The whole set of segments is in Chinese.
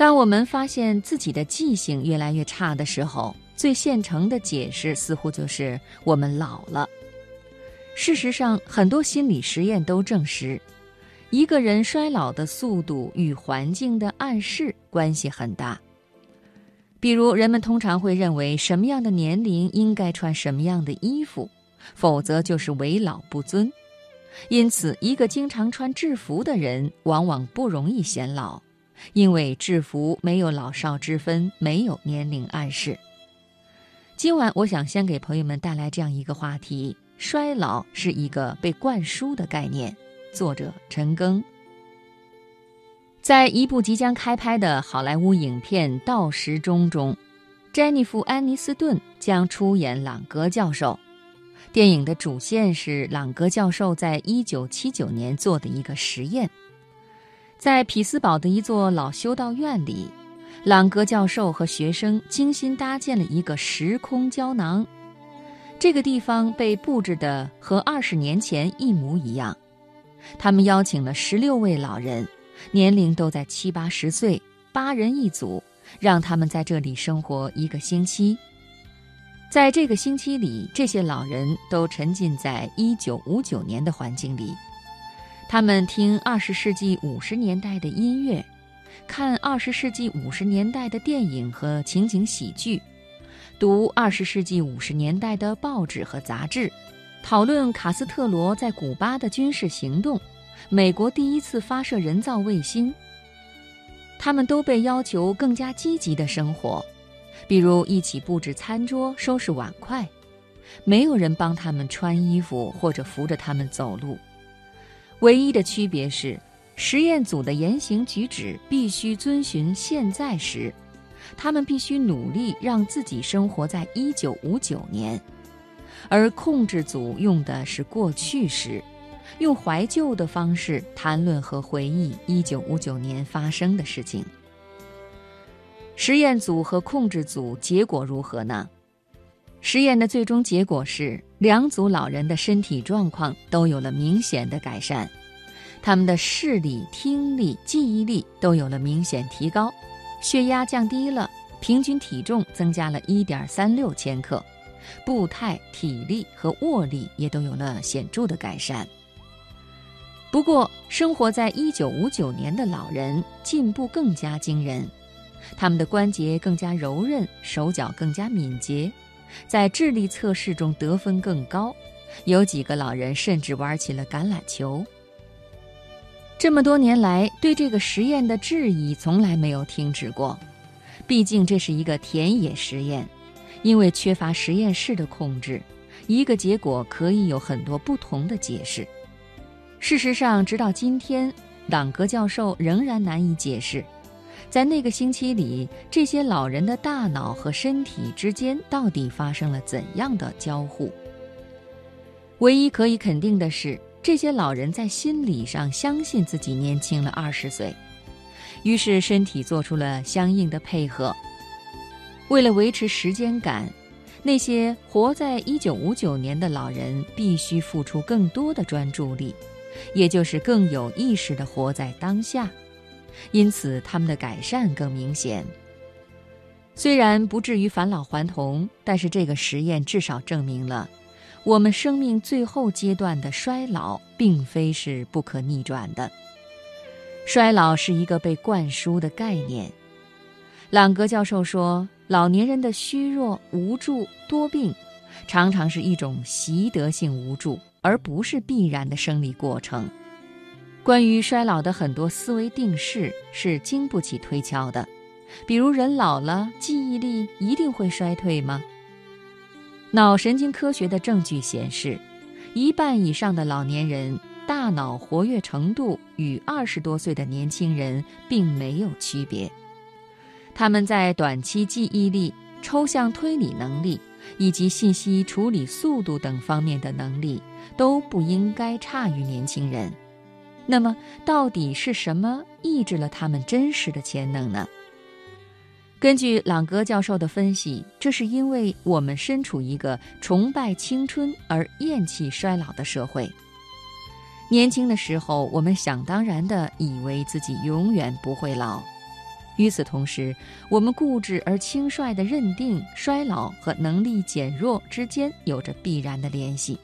当我们发现自己的记性越来越差的时候，最现成的解释似乎就是我们老了。事实上，很多心理实验都证实，一个人衰老的速度与环境的暗示关系很大。比如，人们通常会认为什么样的年龄应该穿什么样的衣服，否则就是为老不尊。因此，一个经常穿制服的人往往不容易显老。因为制服没有老少之分，没有年龄暗示。今晚我想先给朋友们带来这样一个话题：衰老是一个被灌输的概念。作者陈庚。在一部即将开拍的好莱坞影片《到时钟》中，詹妮弗·安妮斯顿将出演朗格教授。电影的主线是朗格教授在1979年做的一个实验。在匹兹堡的一座老修道院里，朗格教授和学生精心搭建了一个时空胶囊。这个地方被布置的和二十年前一模一样。他们邀请了十六位老人，年龄都在七八十岁，八人一组，让他们在这里生活一个星期。在这个星期里，这些老人都沉浸在一九五九年的环境里。他们听二十世纪五十年代的音乐，看二十世纪五十年代的电影和情景喜剧，读二十世纪五十年代的报纸和杂志，讨论卡斯特罗在古巴的军事行动，美国第一次发射人造卫星。他们都被要求更加积极的生活，比如一起布置餐桌、收拾碗筷，没有人帮他们穿衣服或者扶着他们走路。唯一的区别是，实验组的言行举止必须遵循现在时，他们必须努力让自己生活在1959年，而控制组用的是过去时，用怀旧的方式谈论和回忆1959年发生的事情。实验组和控制组结果如何呢？实验的最终结果是，两组老人的身体状况都有了明显的改善，他们的视力、听力、记忆力都有了明显提高，血压降低了，平均体重增加了一点三六千克，步态、体力和握力也都有了显著的改善。不过，生活在一九五九年的老人进步更加惊人，他们的关节更加柔韧，手脚更加敏捷。在智力测试中得分更高，有几个老人甚至玩起了橄榄球。这么多年来，对这个实验的质疑从来没有停止过。毕竟这是一个田野实验，因为缺乏实验室的控制，一个结果可以有很多不同的解释。事实上，直到今天，朗格教授仍然难以解释。在那个星期里，这些老人的大脑和身体之间到底发生了怎样的交互？唯一可以肯定的是，这些老人在心理上相信自己年轻了二十岁，于是身体做出了相应的配合。为了维持时间感，那些活在一九五九年的老人必须付出更多的专注力，也就是更有意识地活在当下。因此，他们的改善更明显。虽然不至于返老还童，但是这个实验至少证明了，我们生命最后阶段的衰老并非是不可逆转的。衰老是一个被灌输的概念。朗格教授说，老年人的虚弱、无助、多病，常常是一种习得性无助，而不是必然的生理过程。关于衰老的很多思维定式是经不起推敲的，比如人老了记忆力一定会衰退吗？脑神经科学的证据显示，一半以上的老年人大脑活跃程度与二十多岁的年轻人并没有区别，他们在短期记忆力、抽象推理能力以及信息处理速度等方面的能力都不应该差于年轻人。那么，到底是什么抑制了他们真实的潜能呢？根据朗格教授的分析，这是因为我们身处一个崇拜青春而厌弃衰老的社会。年轻的时候，我们想当然地以为自己永远不会老，与此同时，我们固执而轻率地认定衰老和能力减弱之间有着必然的联系。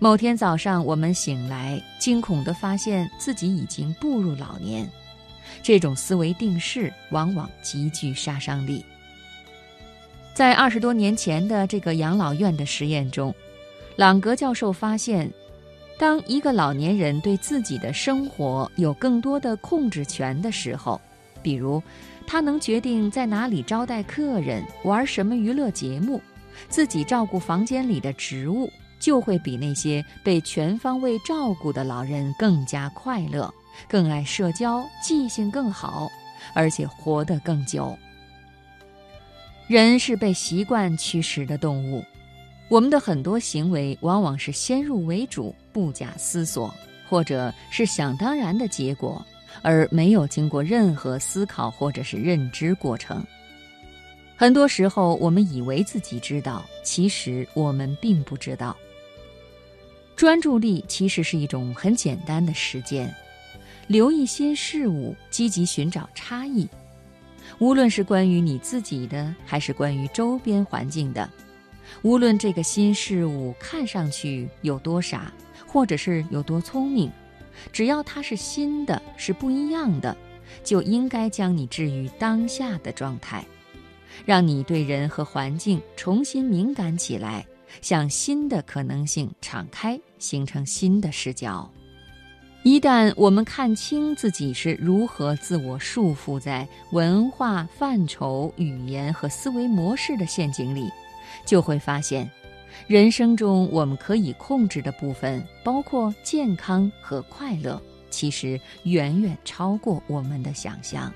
某天早上，我们醒来，惊恐地发现自己已经步入老年。这种思维定式往往极具杀伤力。在二十多年前的这个养老院的实验中，朗格教授发现，当一个老年人对自己的生活有更多的控制权的时候，比如，他能决定在哪里招待客人、玩什么娱乐节目，自己照顾房间里的植物，就会比那些被全方位照顾的老人更加快乐、更爱社交、记性更好，而且活得更久。人是被习惯驱使的动物，我们的很多行为往往是先入为主、不假思索，或者是想当然的结果。而没有经过任何思考或者是认知过程。很多时候，我们以为自己知道，其实我们并不知道。专注力其实是一种很简单的实践，留意新事物，积极寻找差异，无论是关于你自己的，还是关于周边环境的，无论这个新事物看上去有多傻，或者是有多聪明。只要它是新的，是不一样的，就应该将你置于当下的状态，让你对人和环境重新敏感起来，向新的可能性敞开，形成新的视角。一旦我们看清自己是如何自我束缚在文化范畴、语言和思维模式的陷阱里，就会发现。人生中我们可以控制的部分，包括健康和快乐，其实远远超过我们的想象。